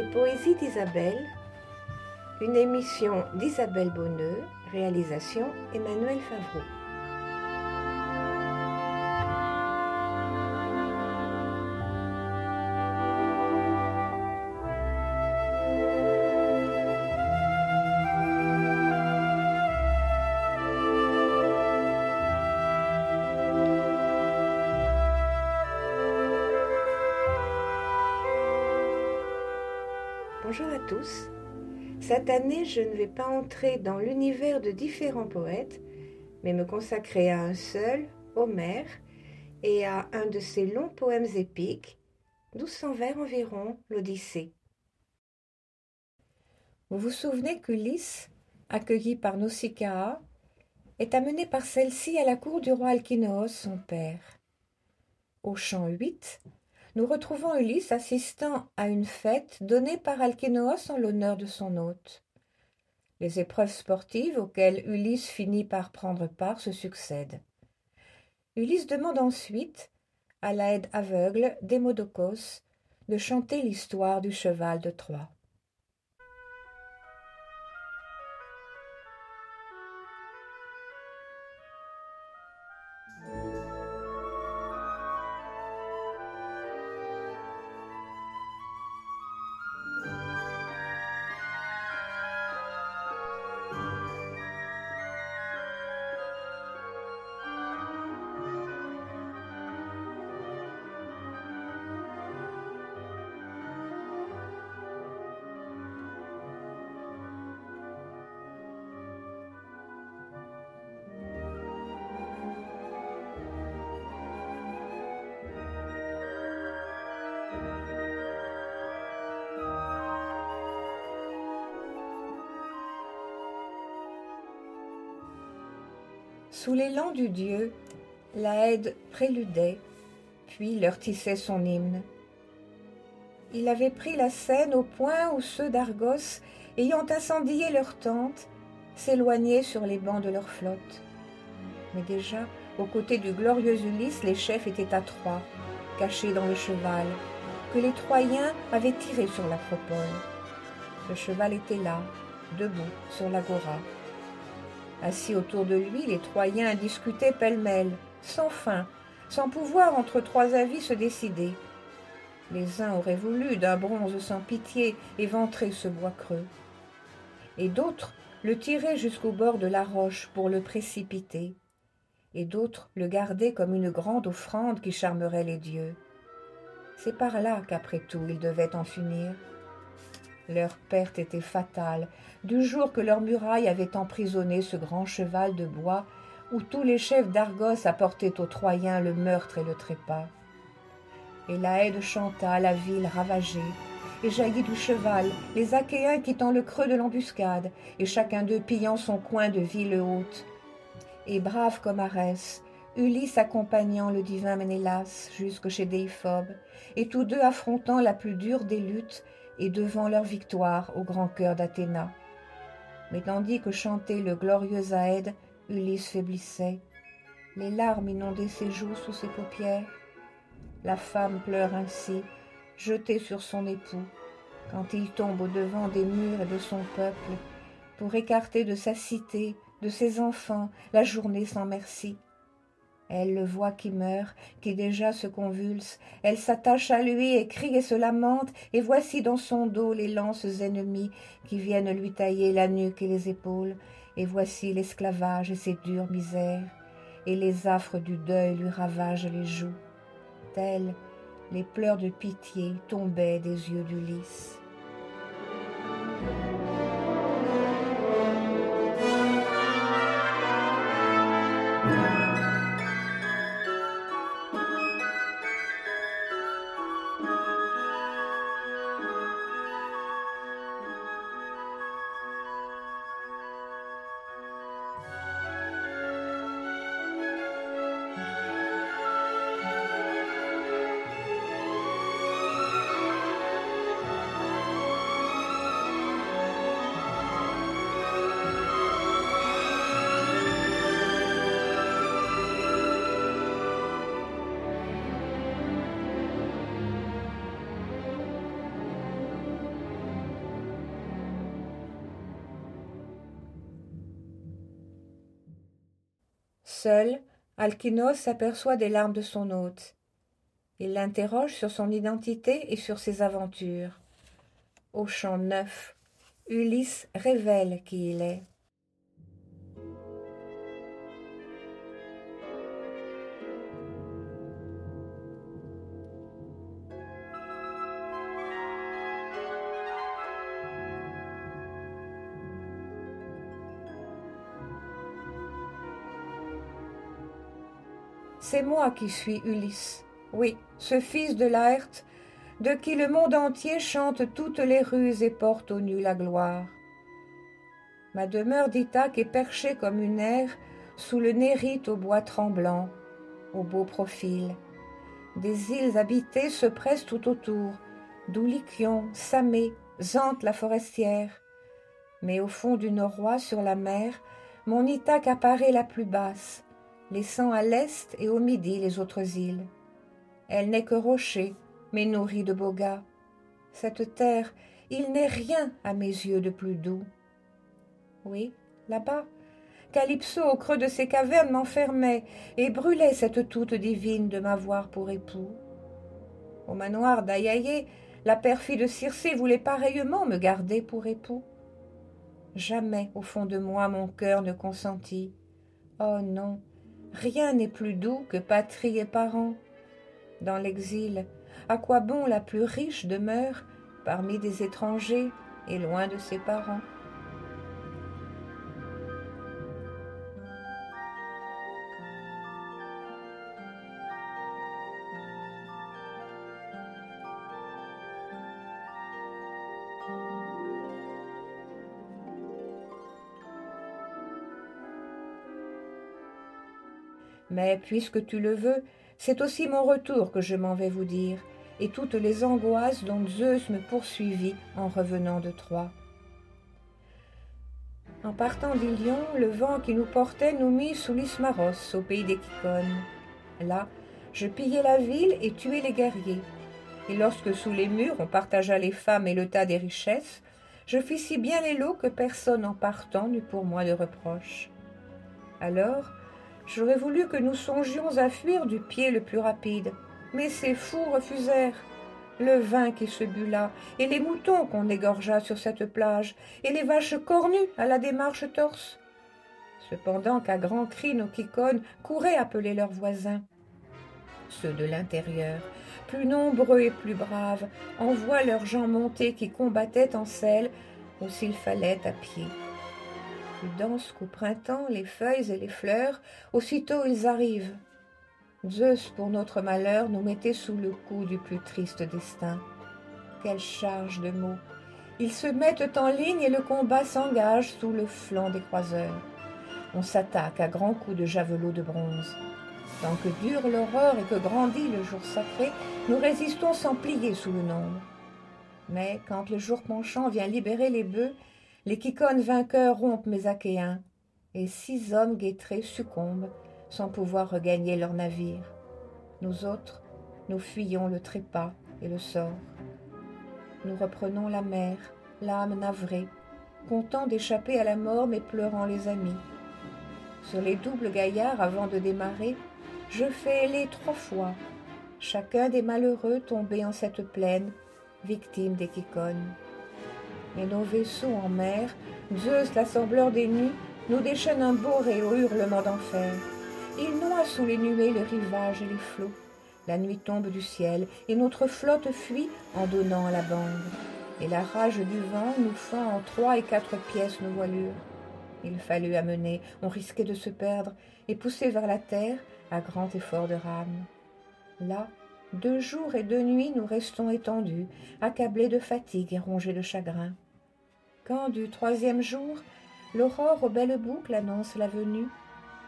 Les poésies d'Isabelle, une émission d'Isabelle Bonneux, réalisation Emmanuel Favreau. Bonjour à tous. Cette année, je ne vais pas entrer dans l'univers de différents poètes, mais me consacrer à un seul, Homère, et à un de ses longs poèmes épiques, 1200 vers environ, l'Odyssée. Vous vous souvenez qu'Ulysse, accueilli par Nausicaa, est amené par celle-ci à la cour du roi Alkinoos, son père. Au chant 8, nous retrouvons Ulysse assistant à une fête donnée par Alkénoos en l'honneur de son hôte. Les épreuves sportives auxquelles Ulysse finit par prendre part se succèdent. Ulysse demande ensuite, à l'aide aveugle d'Hémodocos, de chanter l'histoire du cheval de Troie. Sous l'élan du dieu, Laède préludait, puis leur tissait son hymne. Il avait pris la scène au point où ceux d'Argos, ayant incendié leur tente, s'éloignaient sur les bancs de leur flotte. Mais déjà, aux côtés du glorieux Ulysse, les chefs étaient à Troie, cachés dans le cheval, que les Troyens avaient tiré sur l'acropole. Le cheval était là, debout sur l'agora. Assis autour de lui, les Troyens discutaient pêle-mêle, sans fin, sans pouvoir entre trois avis se décider. Les uns auraient voulu, d'un bronze sans pitié, éventrer ce bois creux, et d'autres le tiraient jusqu'au bord de la roche pour le précipiter, et d'autres le gardaient comme une grande offrande qui charmerait les dieux. C'est par là qu'après tout ils devaient en finir. Leur perte était fatale, du jour que leurs murailles avaient emprisonné ce grand cheval de bois où tous les chefs d'Argos apportaient aux Troyens le meurtre et le trépas. Et la chanta la ville ravagée, et jaillit du cheval, les Achéens quittant le creux de l'embuscade, et chacun d'eux pillant son coin de ville haute. Et brave comme Arès, Ulysse accompagnant le divin Ménélas jusque chez Déiphobe, et tous deux affrontant la plus dure des luttes, et devant leur victoire au grand cœur d'Athéna. Mais tandis que chantait le glorieux Aède, Ulysse faiblissait. Les larmes inondaient ses joues sous ses paupières. La femme pleure ainsi, jetée sur son époux, quand il tombe au-devant des murs et de son peuple, pour écarter de sa cité, de ses enfants, la journée sans merci. Elle le voit qui meurt, qui déjà se convulse. Elle s'attache à lui et crie et se lamente, et voici dans son dos les lances ennemies qui viennent lui tailler la nuque et les épaules. Et voici l'esclavage et ses dures misères, et les affres du deuil lui ravagent les joues. Tels les pleurs de pitié tombaient des yeux d'Ulysse. Seul, Alkinos s'aperçoit des larmes de son hôte. Il l'interroge sur son identité et sur ses aventures. Au champ neuf, Ulysse révèle qui il est. C'est moi qui suis Ulysse, oui, ce fils de Laerte, de qui le monde entier chante toutes les ruses et porte au nu la gloire. Ma demeure d'Ithaque est perchée comme une aire sous le nérite au bois tremblant, au beau profil. Des îles habitées se pressent tout autour, d'où Lycion, Samé, Zante la forestière. Mais au fond du noroît sur la mer, mon Ithaque apparaît la plus basse, laissant à l'est et au midi les autres îles. Elle n'est que rocher, mais nourrie de beaux gars. Cette terre, il n'est rien à mes yeux de plus doux. Oui, là-bas, Calypso au creux de ses cavernes m'enfermait et brûlait cette toute divine de m'avoir pour époux. Au manoir d'Ayaye, la perfide Circé voulait pareillement me garder pour époux. Jamais au fond de moi mon cœur ne consentit. Oh non, Rien n'est plus doux que patrie et parents. Dans l'exil, à quoi bon la plus riche demeure parmi des étrangers et loin de ses parents? Mais puisque tu le veux, c'est aussi mon retour que je m'en vais vous dire, et toutes les angoisses dont Zeus me poursuivit en revenant de Troie. En partant d'Ilion, le vent qui nous portait nous mit sous l'Ismaros, au pays des Kikones. Là, je pillai la ville et tuai les guerriers. Et lorsque sous les murs on partagea les femmes et le tas des richesses, je fis si bien les lots que personne en partant n'eut pour moi de reproche. Alors, J'aurais voulu que nous songions à fuir du pied le plus rapide, mais ces fous refusèrent. Le vin qui se but là, et les moutons qu'on égorgea sur cette plage, et les vaches cornues à la démarche torse. Cependant qu'à grands cris nos quicones couraient appeler leurs voisins. Ceux de l'intérieur, plus nombreux et plus braves, envoient leurs gens montés qui combattaient en selle, ou s'il fallait à pied plus denses qu'au printemps les feuilles et les fleurs, aussitôt ils arrivent. Zeus, pour notre malheur, nous mettait sous le coup du plus triste destin. Quelle charge de mots Ils se mettent en ligne et le combat s'engage sous le flanc des croiseurs. On s'attaque à grands coups de javelot de bronze. Tant que dure l'aurore et que grandit le jour sacré, nous résistons sans plier sous le nombre. Mais quand le jour penchant vient libérer les bœufs, les Kikones vainqueurs rompent mes Achéens, et six hommes guettrés succombent sans pouvoir regagner leur navire. Nous autres, nous fuyons le trépas et le sort. Nous reprenons la mer, l'âme navrée, content d'échapper à la mort mais pleurant les amis. Sur les doubles gaillards avant de démarrer, je fais les trois fois, chacun des malheureux tombés en cette plaine, victime des Kikones et nos vaisseaux en mer, Zeus, l'assembleur des nuits, nous déchaîne un et au hurlement d'enfer. Il noie sous les nuées le rivage et les flots. La nuit tombe du ciel, et notre flotte fuit en donnant la bande. Et la rage du vent nous fend en trois et quatre pièces nos voilures. Il fallut amener, on risquait de se perdre, et pousser vers la terre à grand effort de rame. Là, deux jours et deux nuits nous restons étendus, accablés de fatigue et rongés de chagrin. Quand du troisième jour, l'aurore aux belles boucles annonce la venue,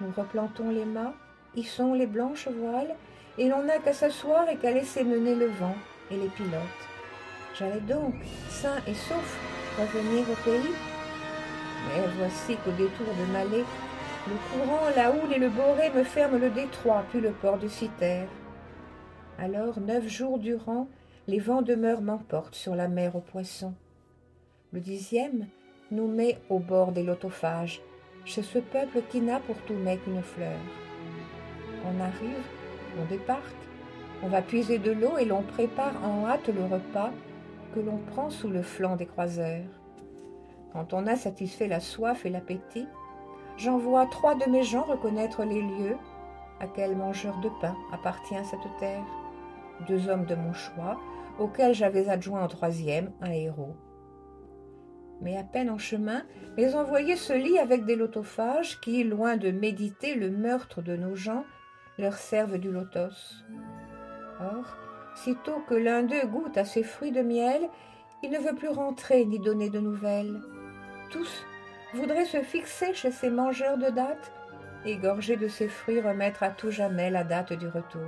nous replantons les mâts, hissons les blanches voiles, et l'on n'a qu'à s'asseoir et qu'à laisser mener le vent et les pilotes. J'allais donc, sain et sauf, revenir au pays. Mais voici qu'au détour de Malais, le courant, la houle et le boré me ferment le détroit, puis le port de Citerre. Alors, neuf jours durant, les vents de m'emportent sur la mer aux poissons. Le dixième nous met au bord des lotophages, chez ce peuple qui n'a pour tout mec qu'une fleur. On arrive, on départe, on va puiser de l'eau et l'on prépare en hâte le repas que l'on prend sous le flanc des croiseurs. Quand on a satisfait la soif et l'appétit, j'envoie trois de mes gens reconnaître les lieux à quel mangeur de pain appartient cette terre. Deux hommes de mon choix, auxquels j'avais adjoint en troisième un héros. Mais à peine en chemin, mes envoyés se lient avec des lotophages qui, loin de méditer le meurtre de nos gens, leur servent du lotos. Or, sitôt que l'un d'eux goûte à ces fruits de miel, il ne veut plus rentrer ni donner de nouvelles. Tous voudraient se fixer chez ces mangeurs de dattes et, gorgés de ces fruits, remettre à tout jamais la date du retour.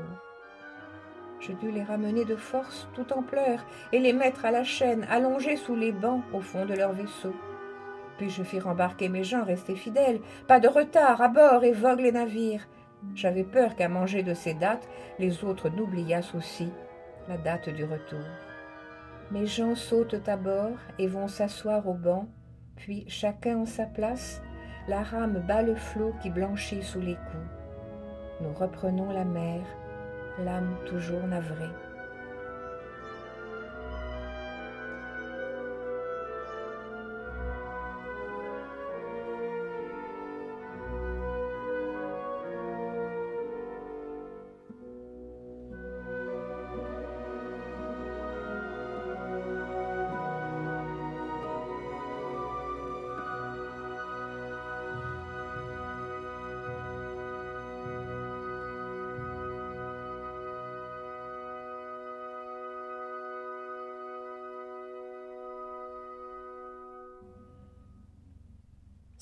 Je dus les ramener de force tout en pleurs et les mettre à la chaîne, allongés sous les bancs au fond de leur vaisseau. Puis je fis rembarquer mes gens restés fidèles, pas de retard à bord et vogue les navires. J'avais peur qu'à manger de ces dates, les autres n'oubliassent aussi la date du retour. Mes gens sautent à bord et vont s'asseoir au banc, puis chacun en sa place, la rame bat le flot qui blanchit sous les coups. Nous reprenons la mer, l'âme toujours navrée.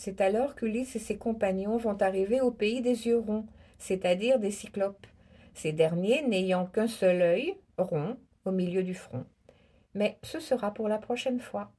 C'est alors qu'Ulysse et ses compagnons vont arriver au pays des yeux ronds, c'est-à-dire des cyclopes, ces derniers n'ayant qu'un seul œil, rond, au milieu du front. Mais ce sera pour la prochaine fois.